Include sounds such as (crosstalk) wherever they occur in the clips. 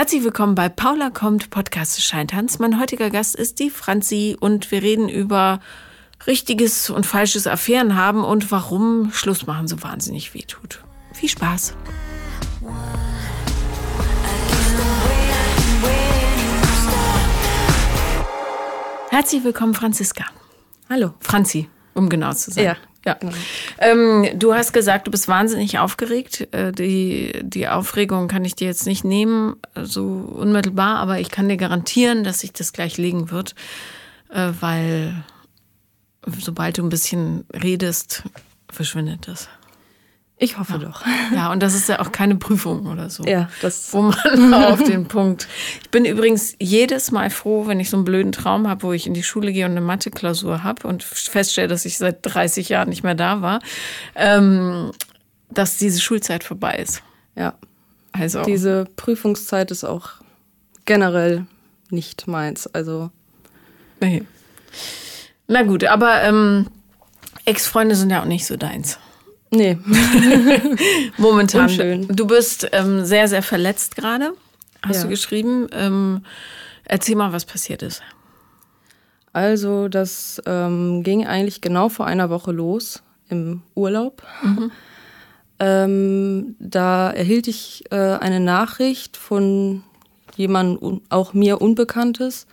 Herzlich willkommen bei Paula kommt, Podcast Scheintanz. Mein heutiger Gast ist die Franzi und wir reden über richtiges und falsches Affären haben und warum Schluss machen so wahnsinnig weh tut. Viel Spaß! Herzlich willkommen, Franziska. Hallo. Franzi, um genau zu sein. Ja. Ja. Ähm, du hast gesagt, du bist wahnsinnig aufgeregt. Äh, die, die Aufregung kann ich dir jetzt nicht nehmen, so unmittelbar, aber ich kann dir garantieren, dass sich das gleich legen wird, äh, weil sobald du ein bisschen redest, verschwindet das. Ich hoffe ja. doch. (laughs) Ja, und das ist ja auch keine Prüfung oder so. Ja, das. Wo man (laughs) auf den Punkt. Ich bin übrigens jedes Mal froh, wenn ich so einen blöden Traum habe, wo ich in die Schule gehe und eine Mathe-Klausur habe und feststelle, dass ich seit 30 Jahren nicht mehr da war, ähm, dass diese Schulzeit vorbei ist. Ja. Also. Diese Prüfungszeit ist auch generell nicht meins. Also. Nee. Na gut, aber ähm, Ex-Freunde sind ja auch nicht so deins. Nee. (laughs) Momentan. Unschön. Du bist ähm, sehr, sehr verletzt gerade, hast Ja. du geschrieben. Ähm, erzähl mal, was passiert ist. Also, das ähm, ging eigentlich genau vor einer Woche los im Urlaub. (laughs) Ähm, da erhielt ich äh, eine Nachricht von jemandem, auch mir Unbekanntes,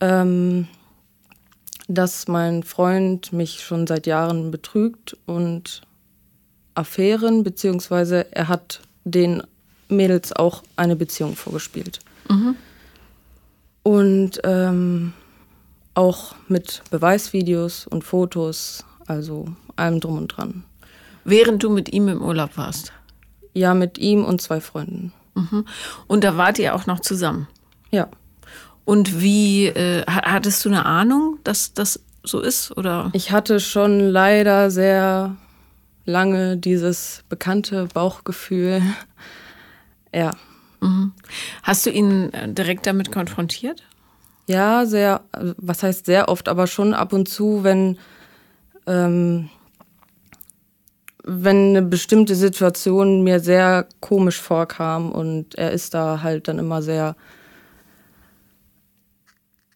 ähm, dass mein Freund mich schon seit Jahren betrügt und Affären, beziehungsweise er hat den Mädels auch eine Beziehung vorgespielt. Und ähm, auch mit Beweisvideos und Fotos, also allem drum und dran. Während du mit ihm im Urlaub warst. Ja, mit ihm und zwei Freunden. Mhm. Und da wart ihr auch noch zusammen. Ja. Und wie, äh, ha- hattest du eine Ahnung, dass das so ist? Oder? Ich hatte schon leider sehr lange dieses bekannte Bauchgefühl. (laughs) Ja. Hast du ihn äh, direkt damit konfrontiert? Ja, sehr, also was heißt sehr oft, aber schon ab und zu, wenn, ähm, wenn eine bestimmte Situation mir sehr komisch vorkam und er ist da halt dann immer sehr,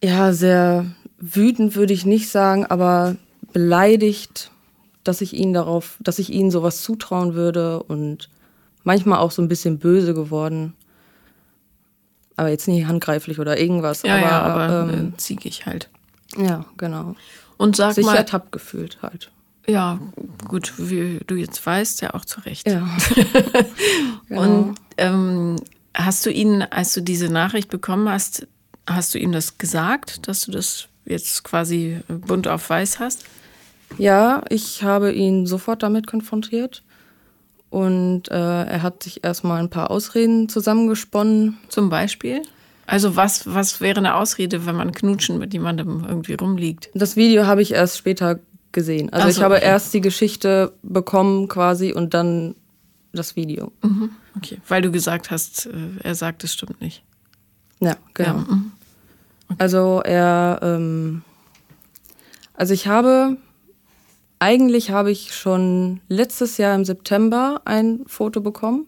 ja, sehr wütend würde ich nicht sagen, aber beleidigt, dass ich ihn darauf, dass ich ihnen sowas zutrauen würde und manchmal auch so ein bisschen böse geworden. Aber jetzt nicht handgreiflich oder irgendwas. Ja, aber, ja, aber ähm, äh, ziegig halt. ja, genau. Und sag Sich mal, ertappt gefühlt halt. ja, gut, wie du jetzt weißt, ja auch zu Recht. Ja. (laughs) Genau. Und ähm, hast du ihn, als du diese Nachricht bekommen hast, hast du ihm das gesagt, dass du das jetzt quasi bunt auf weiß hast? Ja, ich habe ihn sofort damit konfrontiert. Und äh, er hat sich erstmal ein paar Ausreden zusammengesponnen. Zum Beispiel? Also was, was wäre eine Ausrede, wenn man knutschen mit jemandem irgendwie rumliegt? Das Video habe ich erst später gesehen. Also Ach ich so, habe okay. erst die Geschichte bekommen quasi und dann das Video. Mhm. Okay, weil du gesagt hast, äh, er sagt, es stimmt nicht. Ja, genau. Ja, mhm. Also er, ähm, also ich habe, eigentlich habe ich schon letztes Jahr im September ein Foto bekommen,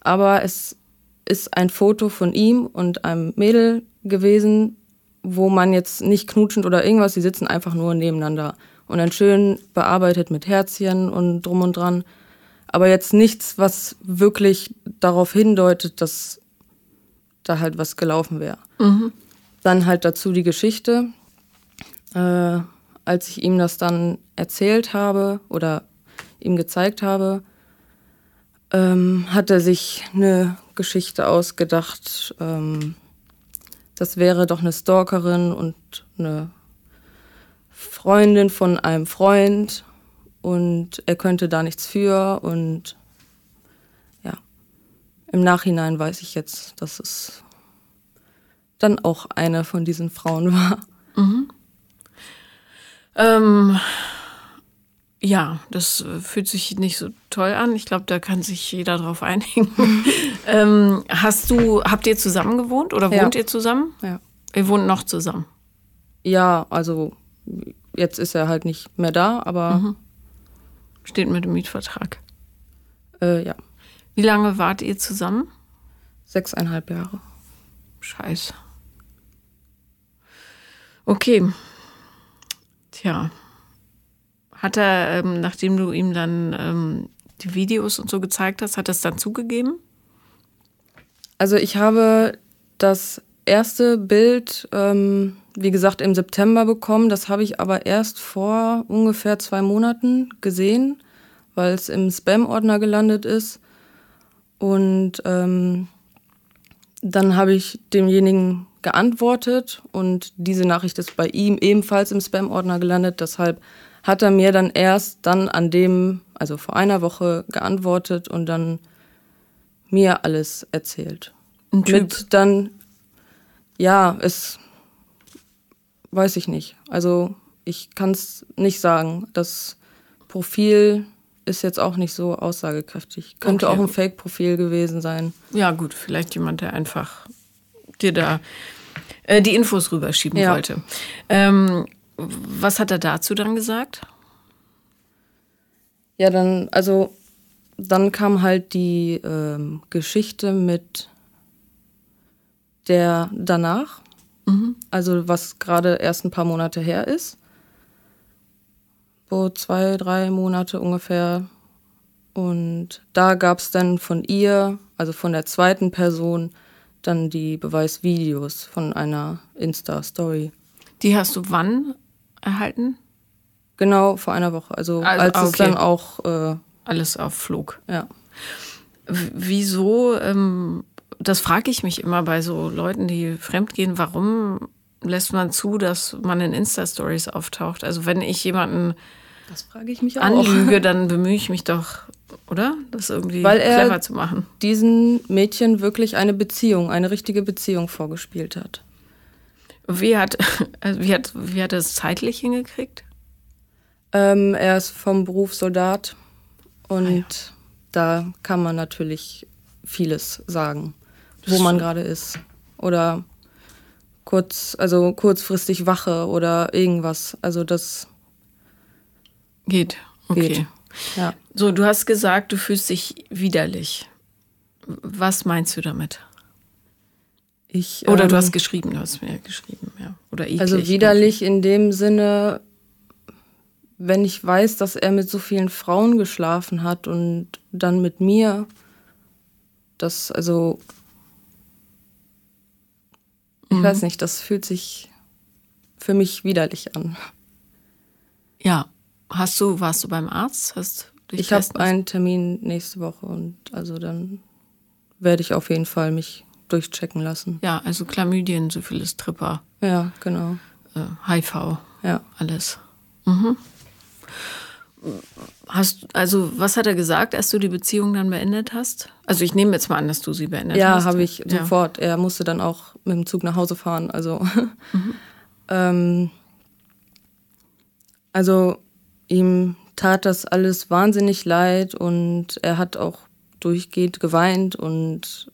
aber es ist ein Foto von ihm und einem Mädel gewesen, wo man jetzt nicht knutschend oder irgendwas, die sitzen einfach nur nebeneinander und dann schön bearbeitet mit Herzchen und drum und dran, aber jetzt nichts, was wirklich darauf hindeutet, dass da halt was gelaufen wäre. Dann halt dazu die Geschichte. Äh, als ich ihm das dann erzählt habe oder ihm gezeigt habe, ähm, hat er sich eine Geschichte ausgedacht. Ähm, das wäre doch eine Stalkerin und eine Freundin von einem Freund und er könnte da nichts für und im Nachhinein weiß ich jetzt, dass es dann auch eine von diesen Frauen war. Ähm, ja, das fühlt sich nicht so toll an. Ich glaube, da kann sich jeder drauf einigen. (laughs) ähm, hast du, habt ihr zusammen gewohnt oder Ja. wohnt ihr zusammen? Ja. Ihr wohnt noch zusammen. Ja, also jetzt ist er halt nicht mehr da, aber Steht mit dem Mietvertrag. äh, ja, Wie lange wart ihr zusammen? Sechseinhalb Jahre. Scheiße. Okay. Tja. Hat er, ähm, nachdem du ihm dann ähm, die Videos und so gezeigt hast, hat er es dann zugegeben? Also ich habe das erste Bild, ähm, wie gesagt, im September bekommen. Das habe ich aber erst vor ungefähr zwei Monaten gesehen, weil es im Spam-Ordner gelandet ist. Und ähm, dann habe ich demjenigen geantwortet und diese Nachricht ist bei ihm ebenfalls im Spam-Ordner gelandet. Deshalb hat er mir dann erst dann an dem, also vor einer Woche geantwortet und dann mir alles erzählt. Ein Typ. Mit dann, ja, es weiß ich nicht. Also ich kann es nicht sagen. Das Profil ist jetzt auch nicht so aussagekräftig. Könnte Okay. auch ein Fake-Profil gewesen sein. Ja, gut, vielleicht jemand, der einfach dir da äh, die Infos rüberschieben Ja. wollte. Ähm, was hat er dazu dann gesagt? Ja, dann, also dann kam halt die ähm, Geschichte mit der danach, also was gerade erst ein paar Monate her ist. So zwei, drei Monate ungefähr. Und da gab es dann von ihr, also von der zweiten Person, dann die Beweisvideos von einer Insta-Story. Die hast du wann erhalten? Genau vor einer Woche. Also, Also, als ah, es okay. dann auch, äh, Alles auf Flug. ja. W- Wieso, ähm, das frage ich mich immer bei so Leuten, die fremdgehen, warum lässt man zu, dass man in Insta-Stories auftaucht? Also wenn ich jemanden Das frage ich mich auch. anlüge, dann bemühe ich mich doch, oder? Das irgendwie Weil er- clever zu machen. diesen Mädchen wirklich eine Beziehung, eine richtige Beziehung vorgespielt hat. Wie hat, (laughs) also wie hat, wie hat er es zeitlich hingekriegt? Ähm, er ist vom Beruf Soldat und Ah ja. da kann man natürlich vieles sagen, Das wo man gerade ist. Oder kurz, also kurzfristig Wache oder irgendwas. Also das Geht. Okay. Geht. Ja. So, du hast gesagt, du fühlst dich widerlich. Was meinst du damit? ich. Oder du ähm, hast geschrieben, du hast mir geschrieben, ja. Oder eklig. Also widerlich in dem Sinne, wenn ich weiß, dass er mit so vielen Frauen geschlafen hat und dann mit mir, das, also, ich Mhm. weiß nicht, das fühlt sich für mich widerlich an. Ja. Hast du, warst du beim Arzt? Hast Ich habe einen Termin nächste Woche und also dann werde ich auf jeden Fall mich durchchecken lassen. Ja, also Chlamydien, Syphilis, Tripper, Ja, genau. äh, HIV, Ja. alles. Mhm. Hast, also, was hat er gesagt, als du die Beziehung dann beendet hast? Also, ich nehme jetzt mal an, dass du sie beendet hast. Ja, habe ich Ja. sofort. Er musste dann auch mit dem Zug nach Hause fahren. Also, (laughs) ähm, also ihm tat das alles wahnsinnig leid und er hat auch durchgehend geweint und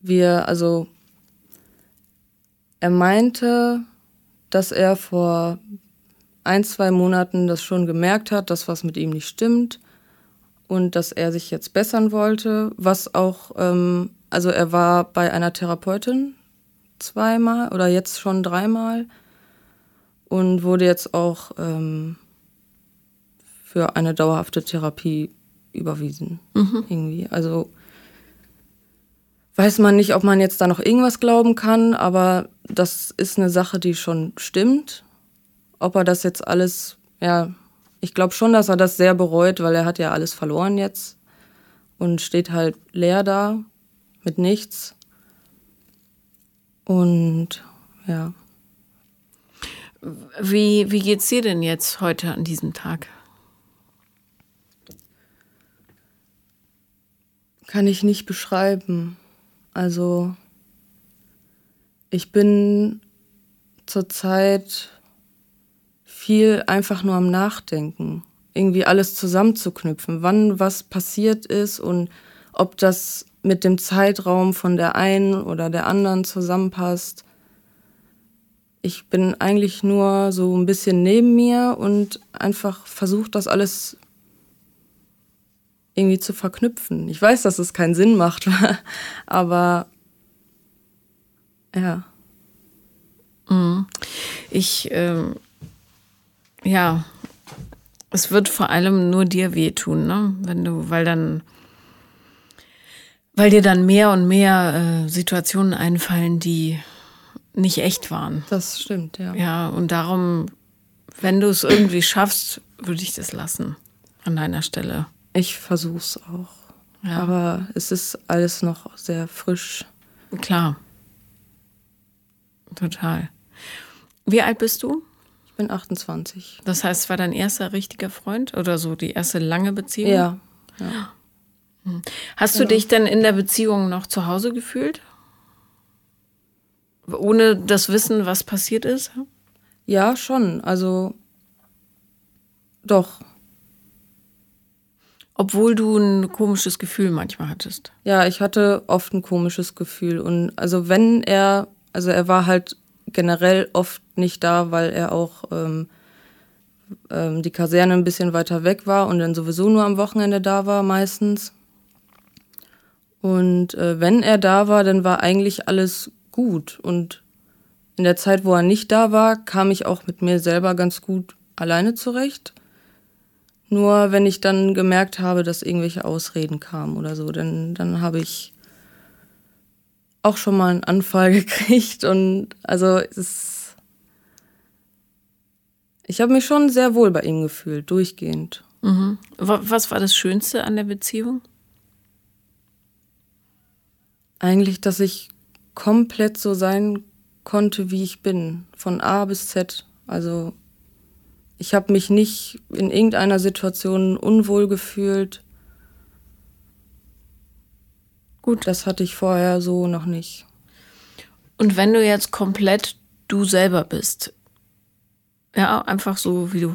wir, also er meinte, dass er vor ein, zwei Monaten das schon gemerkt hat, dass was mit ihm nicht stimmt und dass er sich jetzt bessern wollte, was auch, ähm, also er war bei einer Therapeutin zweimal oder jetzt schon dreimal und wurde jetzt auch ähm, für eine dauerhafte Therapie überwiesen. Irgendwie. Also weiß man nicht, ob man jetzt da noch irgendwas glauben kann, aber das ist eine Sache, die schon stimmt. Ob er das jetzt alles, ja, ich glaube schon, dass er das sehr bereut, weil er hat ja alles verloren jetzt und steht halt leer da mit nichts. Und ja, Wie, wie geht's dir denn jetzt heute an diesem Tag? kann ich nicht beschreiben. Also ich bin zurzeit viel einfach nur am Nachdenken, irgendwie alles zusammenzuknüpfen, wann was passiert ist und ob das mit dem Zeitraum von der einen oder der anderen zusammenpasst. Ich bin eigentlich nur so ein bisschen neben mir und einfach versucht, das alles irgendwie zu verknüpfen. Ich weiß, dass es keinen Sinn macht, (laughs) aber ja. Mhm. Ich, ähm, ja, es wird vor allem nur dir wehtun, ne? Wenn du, weil dann, weil dir dann mehr und mehr äh, Situationen einfallen, die nicht echt waren. Das stimmt, ja. Ja, und darum, wenn du es irgendwie schaffst, würde ich das lassen an deiner Stelle. Ich versuch's auch. Ja. Aber es ist alles noch sehr frisch. Klar. Total. Wie alt bist du? Ich bin 28. Das heißt, es war dein erster richtiger Freund oder so die erste lange Beziehung? Ja. ja. Hm. Hast du ja. dich denn in der Beziehung noch zu Hause gefühlt? Ohne das Wissen, was passiert ist? Ja, schon. Also doch. Obwohl du ein komisches Gefühl manchmal hattest. Ja, ich hatte oft ein komisches Gefühl. Und also wenn er, also er war halt generell oft nicht da, weil er auch ähm, ähm, die Kaserne ein bisschen weiter weg war und dann sowieso nur am Wochenende da war meistens. Und äh, wenn er da war, dann war eigentlich alles gut. Und in der Zeit, wo er nicht da war, kam ich auch mit mir selber ganz gut alleine zurecht. Nur wenn ich dann gemerkt habe, dass irgendwelche Ausreden kamen oder so, dann, dann habe ich auch schon mal einen Anfall (laughs) gekriegt und also es ist, ich habe mich schon sehr wohl bei ihm gefühlt, durchgehend. Mhm. Was war das Schönste an der Beziehung? Eigentlich, dass ich komplett so sein konnte, wie ich bin, von A bis Z. Also ich habe mich nicht in irgendeiner Situation unwohl gefühlt. Gut. Das hatte ich vorher so noch nicht. Und wenn du jetzt komplett du selber bist, ja, einfach so wie du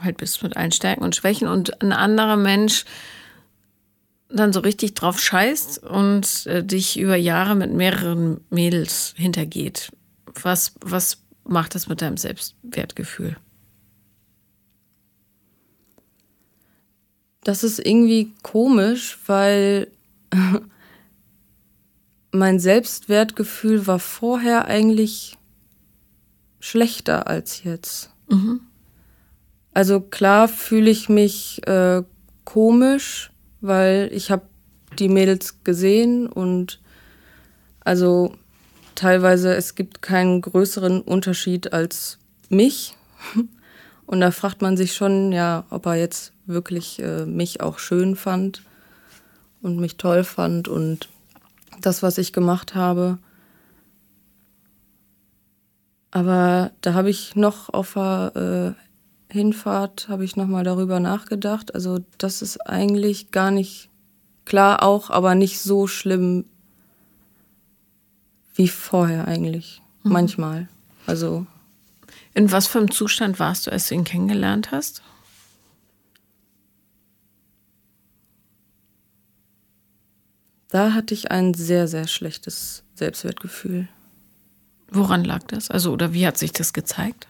halt bist mit allen Stärken und Schwächen und ein anderer Mensch dann so richtig drauf scheißt und äh, dich über Jahre mit mehreren Mädels hintergeht, was, was macht das mit deinem Selbstwertgefühl? Das ist irgendwie komisch, weil (laughs) mein Selbstwertgefühl war vorher eigentlich schlechter als jetzt. Mhm. Also klar fühle ich mich äh, komisch, weil ich habe die Mädels gesehen und also teilweise es gibt keinen größeren Unterschied als mich. (laughs) Und da fragt man sich schon, ja, ob er jetzt wirklich äh, mich auch schön fand und mich toll fand und das, was ich gemacht habe. Aber da habe ich noch auf der äh, Hinfahrt, habe ich nochmal darüber nachgedacht. Also das ist eigentlich gar nicht, klar auch, aber nicht so schlimm wie vorher eigentlich. Mhm. Manchmal. Also. In was für einem Zustand warst du, als du ihn kennengelernt hast? Da hatte ich ein sehr, sehr schlechtes Selbstwertgefühl. Woran lag das? Also, oder wie hat sich das gezeigt?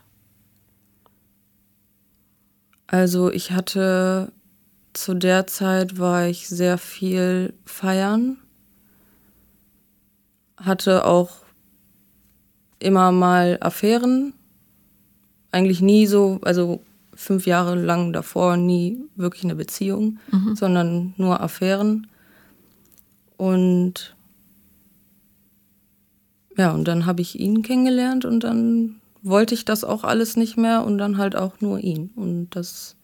Also, ich hatte zu der Zeit war ich sehr viel feiern, hatte auch immer mal Affären, eigentlich nie so, also fünf Jahre lang davor nie wirklich eine Beziehung, mhm. sondern nur Affären. Und ja, und dann habe ich ihn kennengelernt und dann wollte ich das auch alles nicht mehr und dann halt auch nur ihn. Und das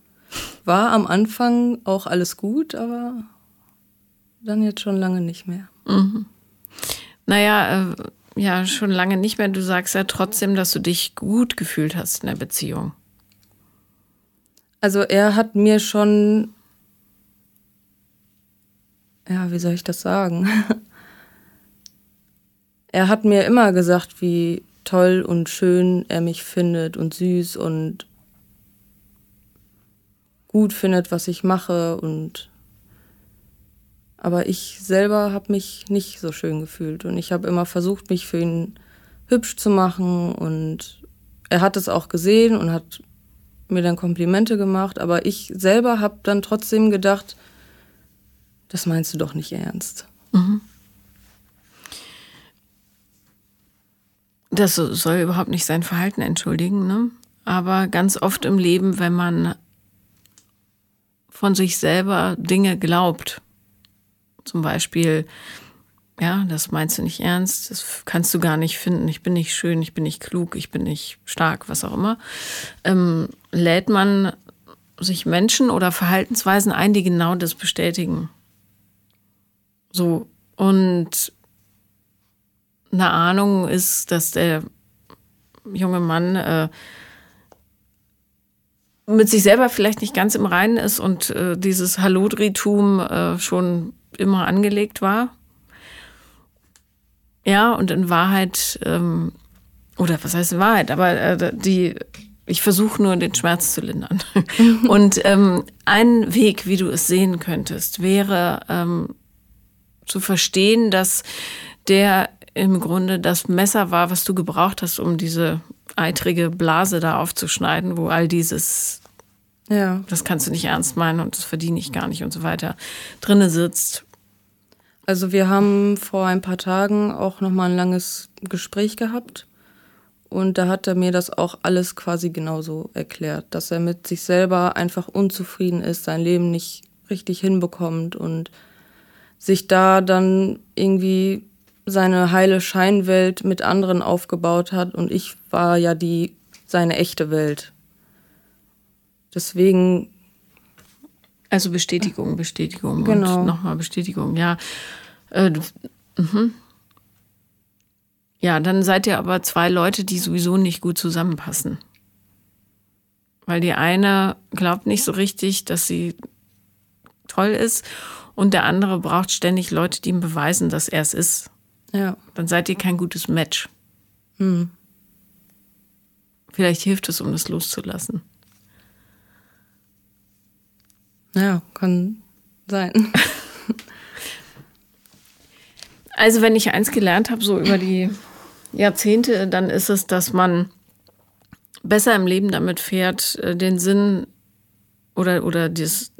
war am Anfang auch alles gut, aber dann jetzt schon lange nicht mehr. Mhm. Naja, äh, ja, schon lange nicht mehr. Du sagst ja trotzdem, dass du dich gut gefühlt hast in der Beziehung. Also er hat mir schon ja, wie soll ich das sagen? (laughs) er hat mir immer gesagt, wie toll und schön er mich findet und süß und gut findet, was ich mache und aber ich selber habe mich nicht so schön gefühlt und ich habe immer versucht, mich für ihn hübsch zu machen und er hat es auch gesehen und hat mir dann Komplimente gemacht, aber ich selber habe dann trotzdem gedacht, das meinst du doch nicht ernst. Mhm. Das soll überhaupt nicht sein Verhalten entschuldigen, ne? Aber ganz oft im Leben, wenn man von sich selber Dinge glaubt, zum Beispiel, ja, das meinst du nicht ernst, das kannst du gar nicht finden, ich bin nicht schön, ich bin nicht klug, ich bin nicht stark, was auch immer, ähm, lädt man sich Menschen oder Verhaltensweisen ein, die genau das bestätigen. So, und eine Ahnung ist, dass der junge Mann äh, mit sich selber vielleicht nicht ganz im Reinen ist und äh, dieses Hallodritum äh, schon immer angelegt war. Ja, und in Wahrheit, ähm, oder was heißt in Wahrheit, aber äh, die, ich versuche nur den Schmerz zu lindern. (laughs) und ähm, ein Weg, wie du es sehen könntest, wäre ähm, zu verstehen, dass der im Grunde das Messer war, was du gebraucht hast, um diese eitrige Blase da aufzuschneiden, wo all dieses, ja. das kannst du nicht ernst meinen und das verdiene ich gar nicht und so weiter, drinne sitzt. Also wir haben vor ein paar Tagen auch nochmal ein langes Gespräch gehabt und da hat er mir das auch alles quasi genauso erklärt, dass er mit sich selber einfach unzufrieden ist, sein Leben nicht richtig hinbekommt und sich da dann irgendwie seine heile Scheinwelt mit anderen aufgebaut hat und ich war ja die seine echte Welt. Deswegen. Also Bestätigung, Bestätigung genau. und nochmal Bestätigung, ja. Äh, mhm. Ja, dann seid ihr aber zwei Leute, die sowieso nicht gut zusammenpassen. Weil die eine glaubt nicht so richtig, dass sie toll ist und der andere braucht ständig Leute, die ihm beweisen, dass er es ist. Ja. Dann seid ihr kein gutes Match. Hm. Vielleicht hilft es, um das loszulassen. Ja, kann sein. (laughs) Also, wenn ich eins gelernt habe, so über die Jahrzehnte, dann ist es, dass man besser im Leben damit fährt, äh, den Sinn oder, oder das,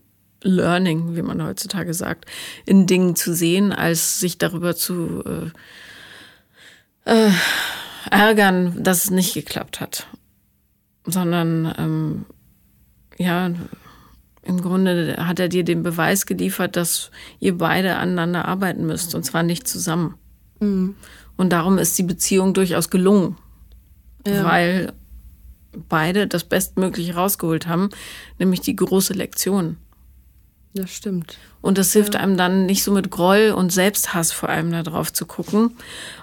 Learning, wie man heutzutage sagt, in Dingen zu sehen, als sich darüber zu äh, äh, ärgern, dass es nicht geklappt hat. Sondern ähm, ja, im Grunde hat er dir den Beweis geliefert, dass ihr beide aneinander arbeiten müsst, und zwar nicht zusammen. Mhm. Und darum ist die Beziehung durchaus gelungen, ja. weil beide das Bestmögliche rausgeholt haben, nämlich die große Lektion. Das stimmt. Und das hilft ja. einem dann nicht so mit Groll und Selbsthass vor allem da drauf zu gucken,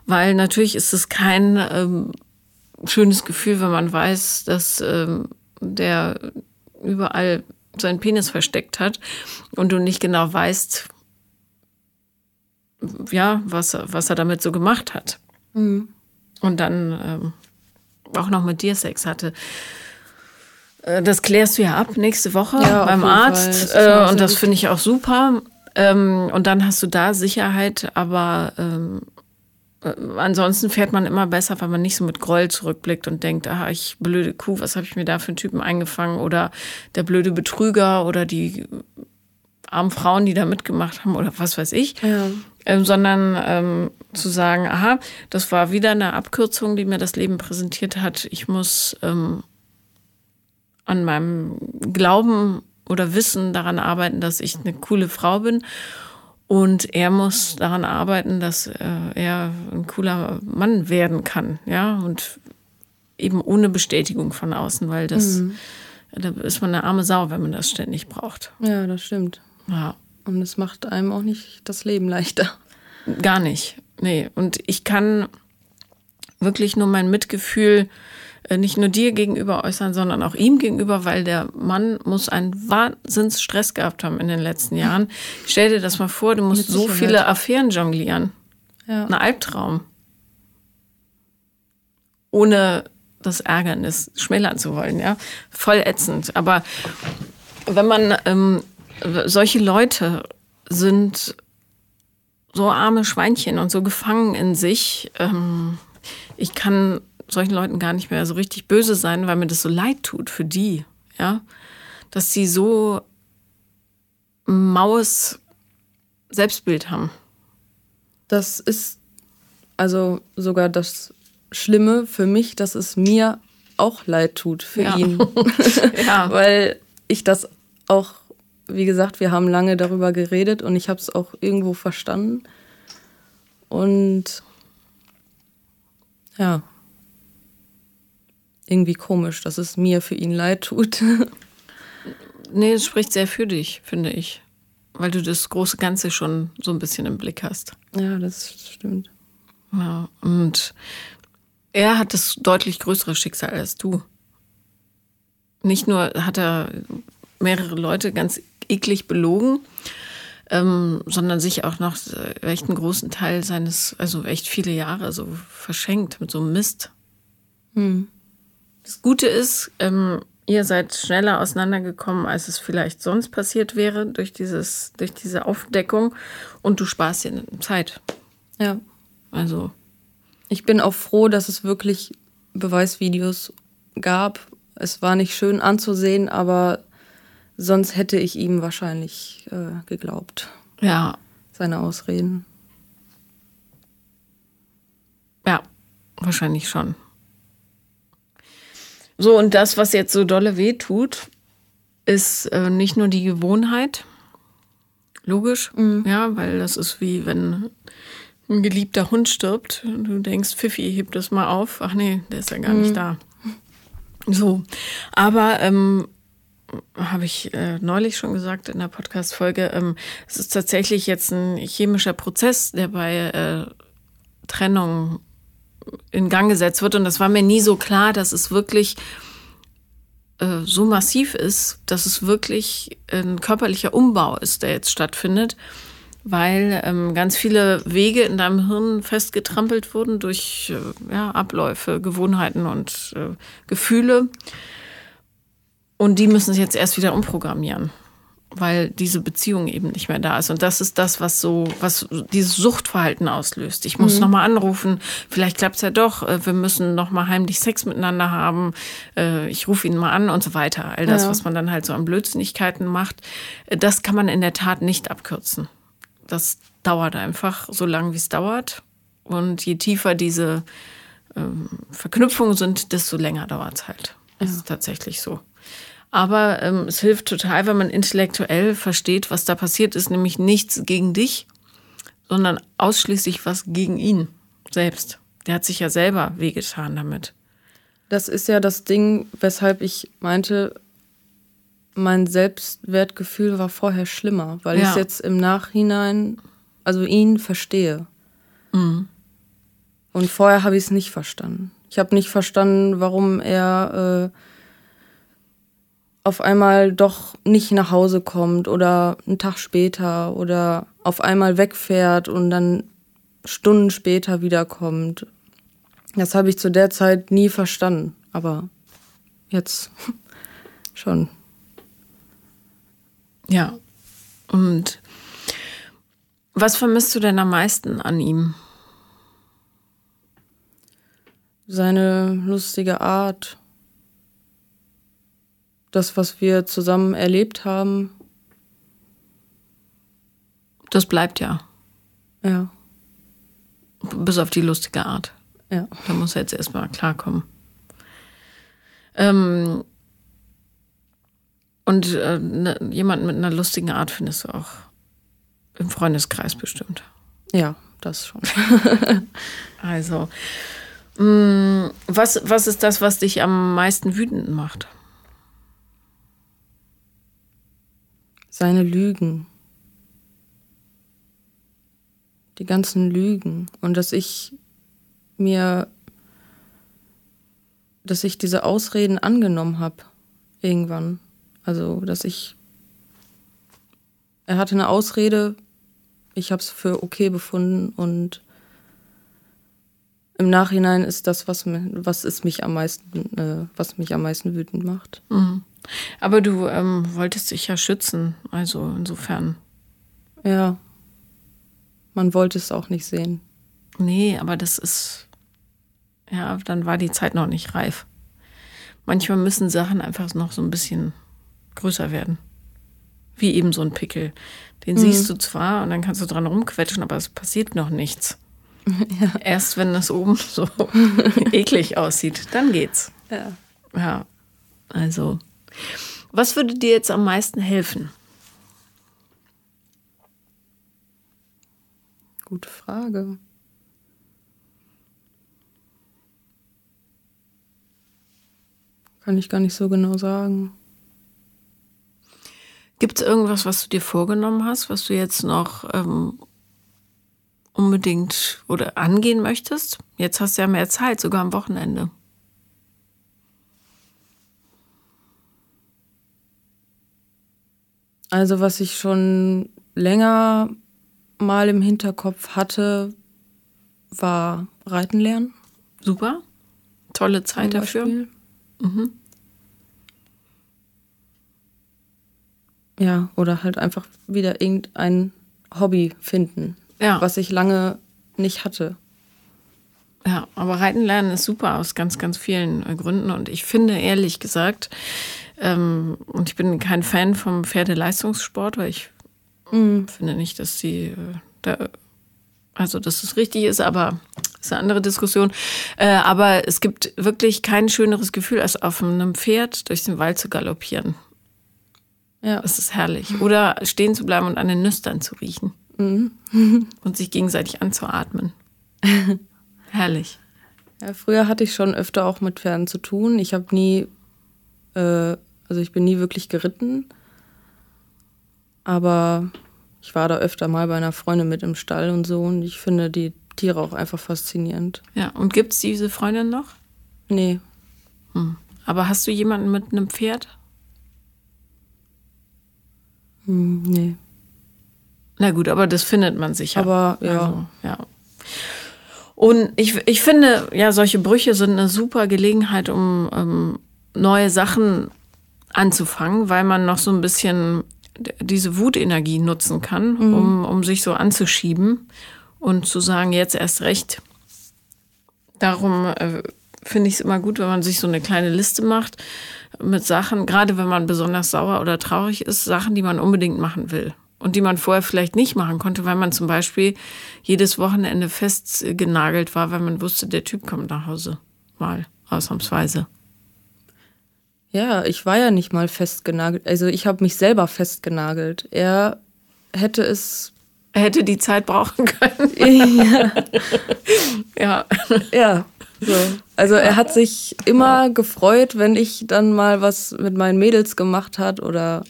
weil natürlich ist es kein ähm, schönes Gefühl, wenn man weiß, dass ähm, der überall seinen Penis versteckt hat und du nicht genau weißt, ja, was, was er damit so gemacht hat. Mhm. Und dann ähm, auch noch mit dir Sex hatte. Äh, das klärst du ja ab nächste Woche ja, beim Arzt. Das äh, und das finde ich auch super. Ähm, und dann hast du da Sicherheit, aber ähm, äh, ansonsten fährt man immer besser, weil man nicht so mit Groll zurückblickt und denkt, ah, ich blöde Kuh, was habe ich mir da für einen Typen eingefangen? Oder der blöde Betrüger oder die armen Frauen, die da mitgemacht haben oder was weiß ich. Ja. Ähm, sondern ähm, zu sagen, aha, das war wieder eine Abkürzung, die mir das Leben präsentiert hat. Ich muss ähm, an meinem Glauben oder Wissen daran arbeiten, dass ich eine coole Frau bin. Und er muss daran arbeiten, dass äh, er ein cooler Mann werden kann, ja, und eben ohne Bestätigung von außen, weil das, mhm. da ist man eine arme Sau, wenn man das ständig braucht. Ja, das stimmt. Ja. Und es macht einem auch nicht das Leben leichter. Gar nicht. Nee. Und ich kann wirklich nur mein Mitgefühl nicht nur dir gegenüber äußern, sondern auch ihm gegenüber, weil der Mann muss einen Wahnsinnsstress gehabt haben in den letzten Jahren. Stell dir das mal vor, du musst so viele Affären jonglieren. Ja. Ein Albtraum. Ohne das Ärgernis schmälern zu wollen, ja. Voll ätzend. Aber wenn man, ähm, solche Leute sind so arme Schweinchen und so gefangen in sich, ähm, ich kann solchen Leuten gar nicht mehr so richtig böse sein, weil mir das so leid tut für die, ja, dass sie so Maus Selbstbild haben. Das ist also sogar das Schlimme für mich, dass es mir auch leid tut für Ja. ihn. (laughs) Ja. (laughs) Weil ich das auch, wie gesagt, wir haben lange darüber geredet und ich habe es auch irgendwo verstanden. Und ja, irgendwie komisch, dass es mir für ihn leid tut. (laughs) Nee, es spricht sehr für dich, finde ich. Weil du das große Ganze schon so ein bisschen im Blick hast. ja, das stimmt. Ja, und er hat das deutlich größere Schicksal als du. Nicht nur hat er mehrere Leute ganz eklig belogen, ähm, sondern sich auch noch echt einen großen Teil seines, also echt viele Jahre so verschenkt mit so einem Mist. Das Gute ist, ähm, ihr seid schneller auseinandergekommen, als es vielleicht sonst passiert wäre durch, dieses, durch diese Aufdeckung und du sparst dir Zeit. Ja. Also Ich bin auch froh, dass es wirklich Beweisvideos gab. Es war nicht schön anzusehen, aber sonst hätte ich ihm wahrscheinlich äh, geglaubt, ja, seine Ausreden. Ja, wahrscheinlich schon. So, und das, was jetzt so dolle weh tut, ist äh, nicht nur die Gewohnheit. Logisch, ja, weil das ist wie wenn ein geliebter Hund stirbt. Du denkst, Pfiffi, heb das mal auf. Ach nee, der ist ja gar nicht da. So, aber ähm, habe ich äh, neulich schon gesagt in der Podcast-Folge, ähm, es ist tatsächlich jetzt ein chemischer Prozess, der bei äh, Trennung in Gang gesetzt wird. Und das war mir nie so klar, dass es wirklich äh, so massiv ist, dass es wirklich ein körperlicher Umbau ist, der jetzt stattfindet, weil ähm, ganz viele Wege in deinem Hirn festgetrampelt wurden durch äh, ja, Abläufe, Gewohnheiten und äh, Gefühle. Und die müssen sich jetzt erst wieder umprogrammieren, weil diese Beziehung eben nicht mehr da ist. Und das ist das, was so, was dieses Suchtverhalten auslöst. Ich muss noch nochmal anrufen, vielleicht klappt's ja doch, äh, wir müssen nochmal heimlich Sex miteinander haben, äh, ich rufe ihn mal an und so weiter. All das, Ja. was man dann halt so an Blödsinnigkeiten macht, äh, das kann man in der Tat nicht abkürzen. Das dauert einfach so lange, wie es dauert. Und je tiefer diese ähm, Verknüpfungen sind, desto länger dauert's halt. Das ist tatsächlich so. Aber ähm, es hilft total, wenn man intellektuell versteht, was da passiert ist, nämlich nichts gegen dich, sondern ausschließlich was gegen ihn selbst. Der hat sich ja selber wehgetan damit. Das ist ja das Ding, weshalb ich meinte, mein Selbstwertgefühl war vorher schlimmer, weil ich Ja. es jetzt im Nachhinein, also ihn verstehe. Und vorher habe ich es nicht verstanden. Ich habe nicht verstanden, warum er äh, auf einmal doch nicht nach Hause kommt oder einen Tag später oder auf einmal wegfährt und dann Stunden später wiederkommt. Das habe ich zu der Zeit nie verstanden, aber jetzt (laughs) schon. Ja. Und was vermisst du denn am meisten an ihm? Seine lustige Art, das, was wir zusammen erlebt haben, Das bleibt ja. ja, Bis auf die lustige Art. ja. Da muss er jetzt erstmal klarkommen. Ähm, und äh, ne, jemanden mit einer lustigen Art findest du auch im Freundeskreis bestimmt. Ja, das schon. (laughs) Also, mh, was, was ist das, was dich am meisten wütend macht? Seine Lügen. Die ganzen Lügen. Und dass ich mir, dass ich diese Ausreden angenommen habe. Irgendwann. Also, dass ich. Er hatte eine Ausrede, ich habe es für okay befunden und im Nachhinein ist das, was, was ist mich am meisten, äh, was mich am meisten wütend macht. Aber du ähm, wolltest dich ja schützen, also insofern. Ja. Man wollte es auch nicht sehen. Nee, aber das ist. Ja, dann war die Zeit noch nicht reif. Manchmal müssen Sachen einfach noch so ein bisschen größer werden. Wie eben so ein Pickel. Den mhm. siehst du zwar und dann kannst du dran rumquetschen, aber es passiert noch nichts. (laughs) Ja. Erst wenn es oben so (laughs) eklig aussieht, dann geht's. Ja. Ja. Also, was würde dir jetzt am meisten helfen? Gute Frage. Kann ich gar nicht so genau sagen. Gibt es irgendwas, was du dir vorgenommen hast, was du jetzt noch ähm, unbedingt oder angehen möchtest? Jetzt hast du ja mehr Zeit, sogar am Wochenende. Also was ich schon länger mal im Hinterkopf hatte, war Reiten lernen. Super. Tolle Zeit dafür. Mhm. Ja, oder halt einfach wieder irgendein Hobby finden, ja. was ich lange nicht hatte. Ja, aber Reiten lernen ist super aus ganz, ganz vielen Gründen. Und ich finde ehrlich gesagt, ähm, und ich bin kein Fan vom Pferdeleistungssport, weil ich mhm. finde nicht, dass die äh, da, also dass es richtig ist, aber ist eine andere Diskussion. Äh, aber es gibt wirklich kein schöneres Gefühl, als auf einem Pferd durch den Wald zu galoppieren. Ja. Es ist herrlich. Oder stehen zu bleiben und an den Nüstern zu riechen. Mhm. (laughs) und sich gegenseitig anzuatmen. (laughs) herrlich. Ja, früher hatte ich schon öfter auch mit Pferden zu tun. Ich habe nie, äh, also ich bin nie wirklich geritten. Aber ich war da öfter mal bei einer Freundin mit im Stall und so. Und ich finde die Tiere auch einfach faszinierend. Ja, und gibt es diese Freundin noch? Nee. Hm. Aber hast du jemanden mit einem Pferd? Hm, nee. Na gut, aber das findet man sicher. Aber ja. Also, ja. Und ich, ich finde, ja, solche Brüche sind eine super Gelegenheit, um ähm, neue Sachen anzufangen, weil man noch so ein bisschen diese Wutenergie nutzen kann, mhm. um, um sich so anzuschieben und zu sagen, jetzt erst recht. Darum äh, finde ich es immer gut, wenn man sich so eine kleine Liste macht mit Sachen, gerade wenn man besonders sauer oder traurig ist, Sachen, die man unbedingt machen will. Und die man vorher vielleicht nicht machen konnte, weil man zum Beispiel jedes Wochenende festgenagelt war, weil man wusste, der Typ kommt nach Hause. Mal, ausnahmsweise. Ja, ich war ja nicht mal festgenagelt. Also ich habe mich selber festgenagelt. Er hätte es. Er hätte die Zeit brauchen (laughs) können. ja. (laughs) ja. Ja. So. Also er hat sich immer gefreut, wenn ich dann mal was mit meinen Mädels gemacht hat oder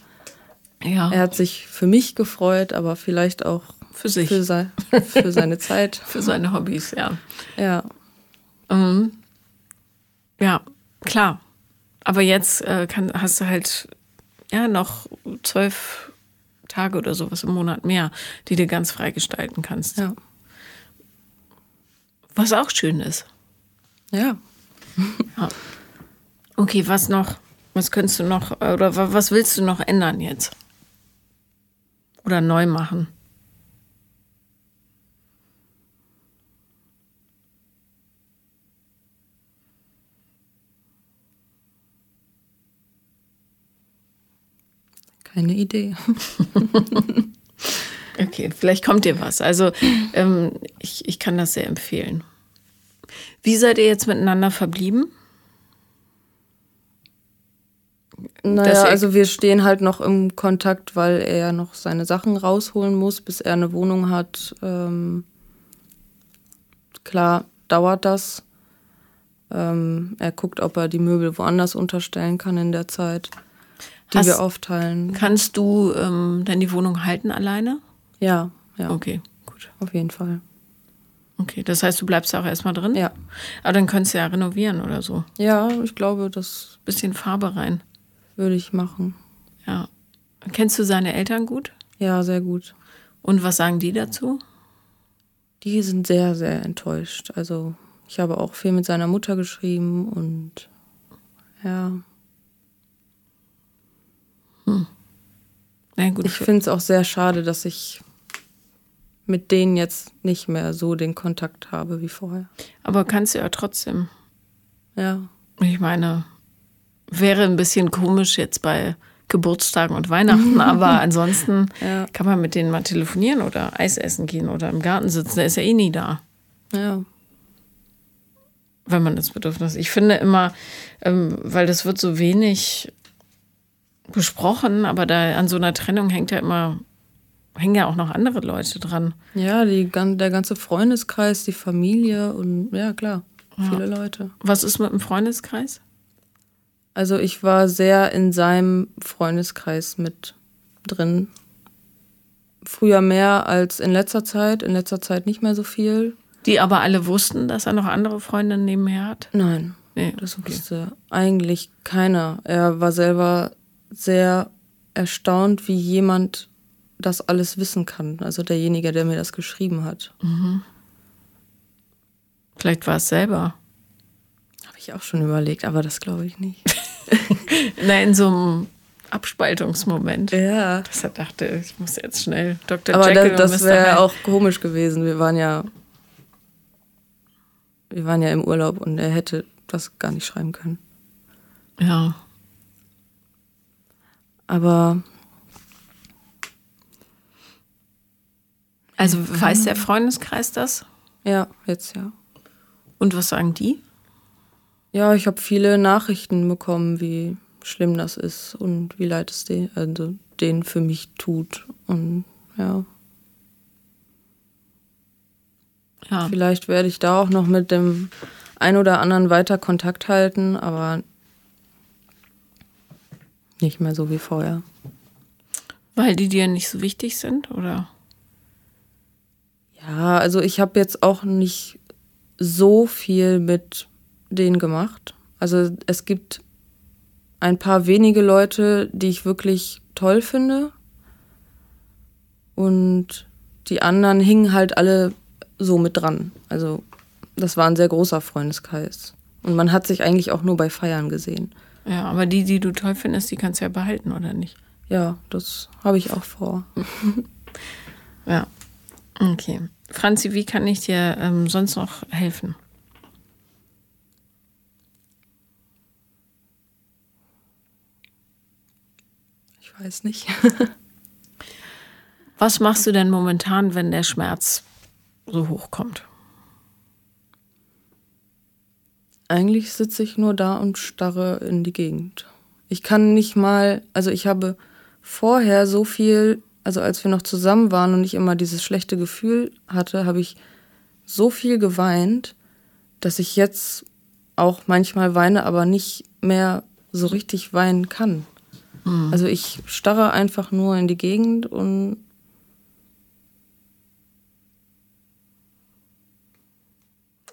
ja. er hat sich für mich gefreut, aber vielleicht auch für sich, für, sei, für seine Zeit, (laughs) für seine Hobbys, ja. Ja. Mhm. Ja, klar. Aber jetzt äh, kann, hast du halt ja noch zwölf Tage oder sowas im Monat mehr, die du ganz frei gestalten kannst. Ja. Was auch schön ist. Ja. (laughs) ja. Okay, was noch? Was könntest du noch oder was willst du noch ändern jetzt? Oder neu machen? Keine Idee. (laughs) okay, vielleicht kommt dir was. Also ähm, ich, ich kann das sehr empfehlen. Wie seid ihr jetzt miteinander verblieben? Naja, also wir stehen halt noch im Kontakt, weil er noch seine Sachen rausholen muss, bis er eine Wohnung hat. Ähm, klar dauert das. Ähm, er guckt, ob er die Möbel woanders unterstellen kann in der Zeit die Hast, wir aufteilen. Kannst du ähm, dann die Wohnung halten alleine? Ja, ja. Okay, gut. Auf jeden Fall. Okay, das heißt, du bleibst auch erstmal drin? Ja. Aber dann könntest du ja renovieren oder so. Ja, ich glaube, das. Bisschen Farbe rein. Würde ich machen. Ja. Kennst du seine Eltern gut? Ja, sehr gut. Und was sagen die dazu? Die sind sehr, sehr enttäuscht. Also, ich habe auch viel mit seiner Mutter geschrieben und ja. Hm. Na gut. Ich finde es auch sehr schade, dass ich mit denen jetzt nicht mehr so den Kontakt habe wie vorher. Aber kannst du ja trotzdem. Ja. Ich meine, wäre ein bisschen komisch jetzt bei Geburtstagen und Weihnachten, aber (laughs) ansonsten Ja. kann man mit denen mal telefonieren oder Eis essen gehen oder im Garten sitzen. Der ist ja eh nie da, Ja. wenn man das Bedürfnis. Ich finde immer, ähm, weil das wird so wenig besprochen, aber da an so einer Trennung hängt ja immer, hängen ja auch noch andere Leute dran. Ja, die, der ganze Freundeskreis, die Familie und ja, klar, viele Leute. Was ist mit dem Freundeskreis? Also ich war sehr in seinem Freundeskreis mit drin. Früher mehr als in letzter Zeit, in letzter Zeit nicht mehr so viel. Die aber alle wussten, dass er noch andere Freundinnen nebenher hat? Nein, Nee, das okay. wusste eigentlich keiner. Er war selber sehr erstaunt, wie jemand das alles wissen kann. Also derjenige, der mir das geschrieben hat. Vielleicht war es selber. Habe ich auch schon überlegt, aber das glaube ich nicht. (laughs) Na, in so einem Abspaltungsmoment. Ja. Dass er dachte, ich muss jetzt schnell Dr. Aber Jekyll das, das wäre auch komisch gewesen. Wir waren ja, wir waren ja im Urlaub und er hätte das gar nicht schreiben können. Ja. Aber Also weiß der Freundeskreis das? ja, jetzt ja. Und was sagen die? Ja, ich habe viele Nachrichten bekommen, wie schlimm das ist und wie leid es den, also denen für mich tut. Und ja, Ja. vielleicht werde ich da auch noch mit dem ein oder anderen weiter Kontakt halten, aber nicht mehr so wie vorher. Weil die dir nicht so wichtig sind, oder? Ja, also ich habe jetzt auch nicht so viel mit denen gemacht. Also es gibt ein paar wenige Leute, die ich wirklich toll finde. Und die anderen hingen halt alle so mit dran. Also das war ein sehr großer Freundeskreis. Und man hat sich eigentlich auch nur bei Feiern gesehen. Ja, aber die, die du toll findest, die kannst du ja behalten, oder nicht? Ja, das habe ich auch vor. (laughs) Ja. Okay. Franzi, wie kann ich dir ähm, sonst noch helfen? Ich weiß nicht. (laughs) Was machst du denn momentan, wenn der Schmerz so hoch kommt? Eigentlich sitze ich nur da und starre in die Gegend. Ich kann nicht mal, also ich habe vorher so viel, also als wir noch zusammen waren und ich immer dieses schlechte Gefühl hatte, habe ich so viel geweint, dass ich jetzt auch manchmal weine, aber nicht mehr so richtig weinen kann. Also ich starre einfach nur in die Gegend und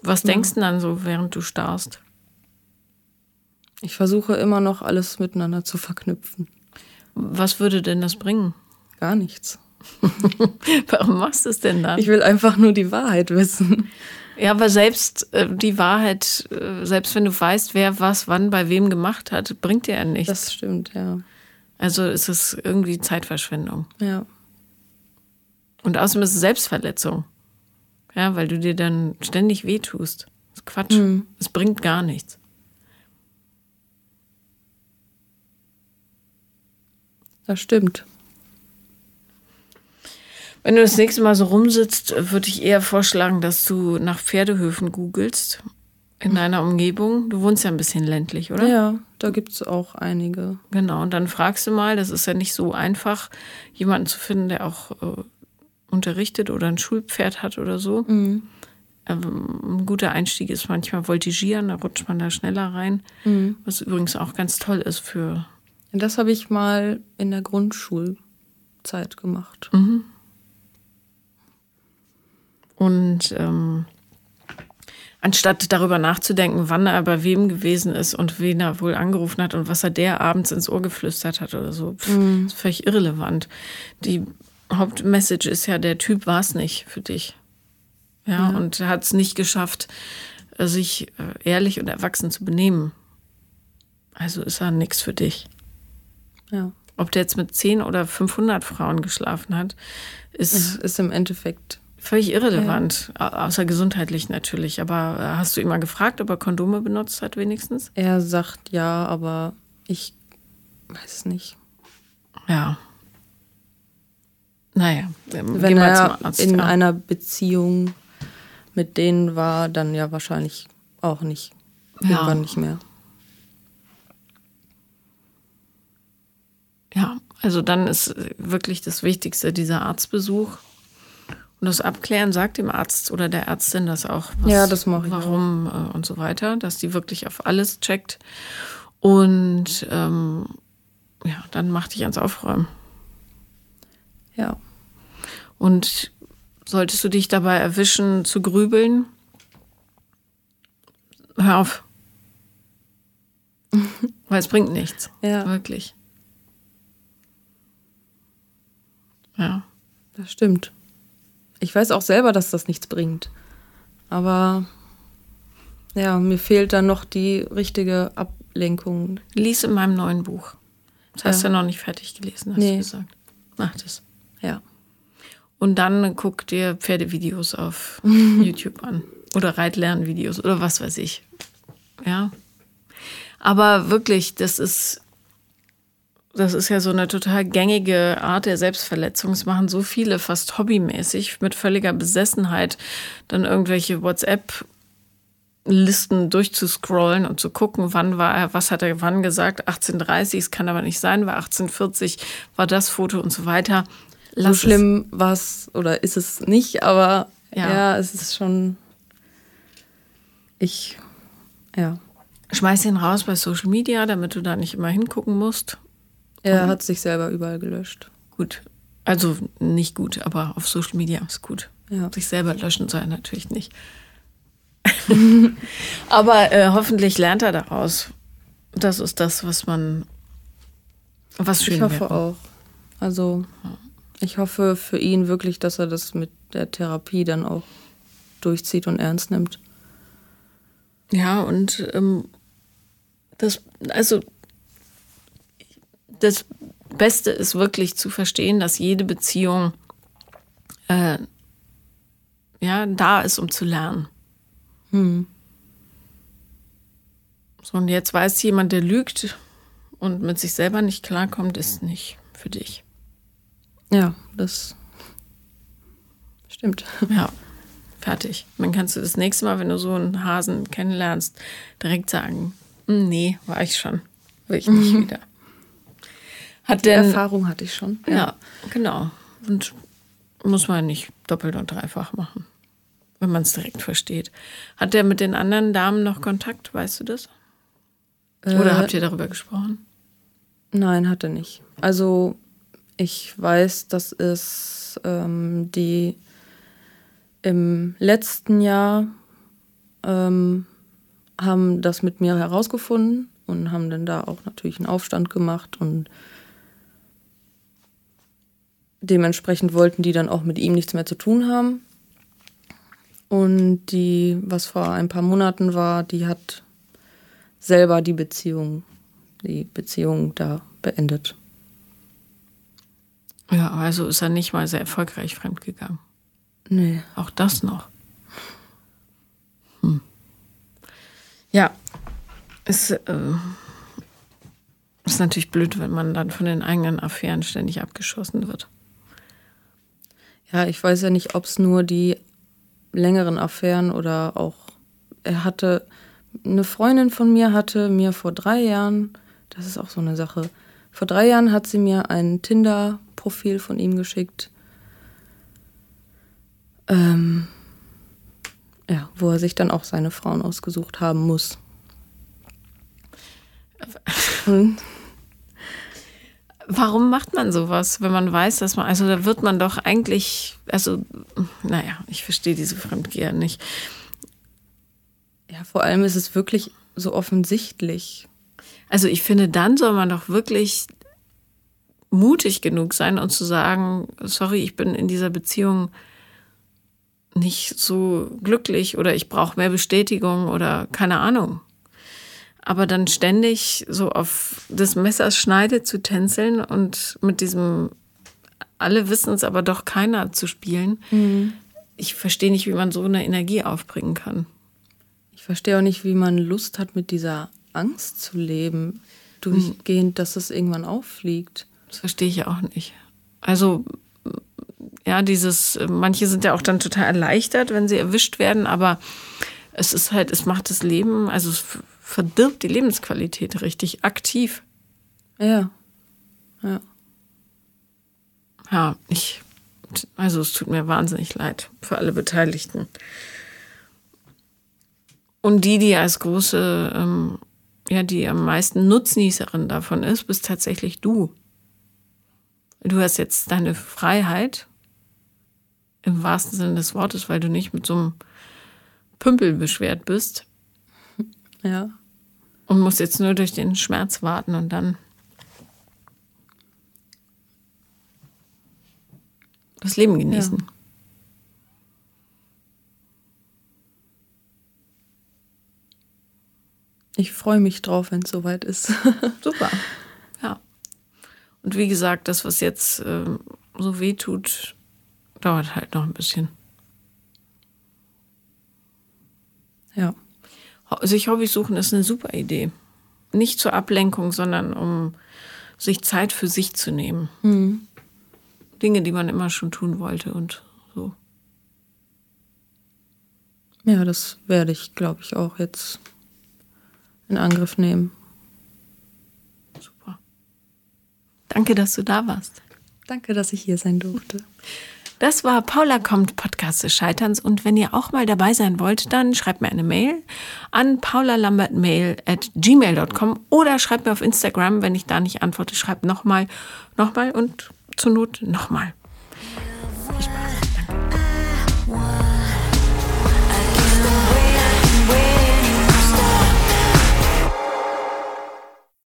Was denkst du dann so, während du starrst? ich versuche immer noch alles miteinander zu verknüpfen. Was würde denn das bringen? Gar nichts. (laughs) Warum machst du es denn dann? Ich will einfach nur die Wahrheit wissen. Ja, aber selbst äh, die Wahrheit, äh, selbst wenn du weißt, wer was wann bei wem gemacht hat, bringt dir ja nichts. Das stimmt, ja. also ist es irgendwie Zeitverschwendung. Ja. Und außerdem ist es Selbstverletzung. Ja, weil du dir dann ständig wehtust. Das ist Quatsch. Es bringt gar nichts. Das stimmt. Wenn du das nächste Mal so rumsitzt, würde ich eher vorschlagen, dass du nach Pferdehöfen googelst in deiner Umgebung. Du wohnst ja ein bisschen ländlich, oder? Ja, da gibt es auch einige. Genau, und dann fragst du mal, das ist ja nicht so einfach, jemanden zu finden, der auch äh, unterrichtet oder ein Schulpferd hat oder so. Ähm, ein guter Einstieg ist manchmal Voltigieren, da rutscht man da schneller rein. Was übrigens auch ganz toll ist für. Das habe ich mal in der Grundschulzeit gemacht. Und ähm, anstatt darüber nachzudenken, wann er bei wem gewesen ist und wen er wohl angerufen hat und was er der abends ins Ohr geflüstert hat oder so, pff, ist völlig irrelevant. Die Hauptmessage ist ja, der Typ war es nicht für dich. Ja, und er hat es nicht geschafft, äh, sich äh, ehrlich und erwachsen zu benehmen. Also ist er nichts für dich. Ja. Ob der jetzt mit 10 oder 500 Frauen geschlafen hat, ist Ist im Endeffekt. Völlig irrelevant, au- außer gesundheitlich natürlich. Aber äh, hast du ihn mal gefragt, ob er Kondome benutzt hat wenigstens? Er sagt ja, aber ich weiß es nicht. Ja. Naja, ähm, Wenn er Arzt. in ja. einer Beziehung mit denen war, dann ja wahrscheinlich auch nicht. Ja. Irgendwann nicht mehr. Ja, also dann ist wirklich das Wichtigste dieser Arztbesuch. Und das Abklären sagt dem Arzt oder der Ärztin das auch. was- Ja, das mache ich Warum äh, und so weiter, dass die wirklich auf alles checkt. Und ähm, ja, dann mach dich ans Aufräumen. Ja. Und solltest du dich dabei erwischen zu grübeln, hör auf. (laughs) Weil es bringt nichts. Ja. Wirklich. Ja. Das stimmt. Ich weiß auch selber, dass das nichts bringt. Aber ja, mir fehlt dann noch die richtige Ablenkung. Lies in meinem neuen Buch. Das hast du Ja. ja noch nicht fertig gelesen, hast Nee. du gesagt. Mach das. Ja. Und dann guck dir Pferdevideos auf (laughs) YouTube an. Oder Reitlernvideos oder was weiß ich. Ja. Aber wirklich, das ist, das ist ja so eine total gängige Art der Selbstverletzung. Es machen so viele fast hobbymäßig mit völliger Besessenheit dann irgendwelche WhatsApp Listen durchzuscrollen und zu gucken, wann war er, was hat er wann gesagt, 1830, es kann aber nicht sein, war 1840, war das Foto und so weiter. So es. schlimm war es oder ist es nicht, aber Ja. ja. es ist schon. Ich. Ja. Schmeiß ihn raus bei Social Media, damit du da nicht immer hingucken musst. Er hat sich selber überall gelöscht. Gut. Also nicht gut, aber auf Social Media ist gut. Ja. Sich selber löschen soll er natürlich nicht. (laughs) aber äh, hoffentlich lernt er daraus. Das ist das, was man, was schön Ich hoffe wäre. auch. Also, ich hoffe für ihn wirklich, dass er das mit der Therapie dann auch durchzieht und ernst nimmt. Ja, und ähm, das, also das Beste ist wirklich zu verstehen, dass jede Beziehung äh, ja, da ist, um zu lernen. Hm. So, und jetzt weiß jemand, der lügt und mit sich selber nicht klarkommt, ist nicht für dich. Ja, das stimmt. Ja, fertig. Dann kannst du das nächste Mal, wenn du so einen Hasen kennenlernst, direkt sagen, "Hm, nee, war ich schon. Will ich nicht (laughs) wieder. Hat Die denn, Erfahrung hatte ich schon. ja, genau. Und muss man nicht doppelt und dreifach machen, wenn man es direkt versteht. Hat der mit den anderen Damen noch Kontakt, weißt du das? Oder Äh, habt ihr darüber gesprochen? Nein, hatte nicht. Also ich weiß, dass es ähm, die im letzten Jahr ähm, haben das mit mir herausgefunden und haben dann da auch natürlich einen Aufstand gemacht und dementsprechend wollten die dann auch mit ihm nichts mehr zu tun haben. Und die, was vor ein paar Monaten war, die hat selber die Beziehung, die Beziehung da beendet. Ja, also ist er nicht mal sehr erfolgreich fremdgegangen. Nee. Auch das noch. Hm. Ja, ist, äh, ist natürlich blöd, wenn man dann von den eigenen Affären ständig abgeschossen wird. Ja, ich weiß ja nicht, ob es nur die längeren Affären oder auch. Er hatte. Eine Freundin von mir hatte mir vor drei Jahren, das ist auch so eine Sache, vor drei Jahren hat sie mir ein Tinder-Profil von ihm geschickt. Ähm, ja, wo er sich dann auch seine Frauen ausgesucht haben muss. Und Warum macht man sowas, wenn man weiß, dass man, also da wird man doch eigentlich, also, naja, ich verstehe diese Fremdgeher nicht. ja, vor allem ist es wirklich so offensichtlich. Also ich finde, dann soll man doch wirklich mutig genug sein und zu sagen, sorry, ich bin in dieser Beziehung nicht so glücklich oder ich brauche mehr Bestätigung oder keine Ahnung. Aber dann ständig so auf des Messers Schneide zu tänzeln und mit diesem alle wissen es, aber doch keiner zu spielen. Ich verstehe nicht, wie man so eine Energie aufbringen kann. Ich verstehe auch nicht, wie man Lust hat, mit dieser Angst zu leben, durchgehend, dass es irgendwann auffliegt. Das verstehe ich auch nicht. Also, ja, dieses, manche sind ja auch dann total erleichtert, wenn sie erwischt werden, aber es ist halt, es macht das Leben, also es verdirbt die Lebensqualität richtig aktiv. Ja. Ja. Ja, ich, also es tut mir wahnsinnig leid für alle Beteiligten. Und die, die als große, ähm, ja, die am meisten Nutznießerin davon ist, bist tatsächlich du. Du hast jetzt deine Freiheit im wahrsten Sinne des Wortes, weil du nicht mit so einem Pümpel beschwert bist. (laughs) Ja. Und musst jetzt nur durch den Schmerz warten und dann das Leben genießen. Ja. Ich freue mich drauf, wenn es soweit ist. (laughs) Super. Ja. Und wie gesagt, das, was jetzt äh, so weh tut, dauert halt noch ein bisschen. Ja. Sich Hobbys suchen ist eine super Idee. Nicht zur Ablenkung, sondern um sich Zeit für sich zu nehmen. Mhm. Dinge, die man immer schon tun wollte und so. Ja, das werde ich, glaube ich, auch jetzt in Angriff nehmen. Super. Danke, dass du da warst. Danke, dass ich hier sein durfte. Das war Paula kommt, Podcast des Scheiterns. Und wenn ihr auch mal dabei sein wollt, dann schreibt mir eine Mail an paulalambertmail at gmail.com oder schreibt mir auf Instagram, wenn ich da nicht antworte, schreibt nochmal, nochmal und zur Not nochmal.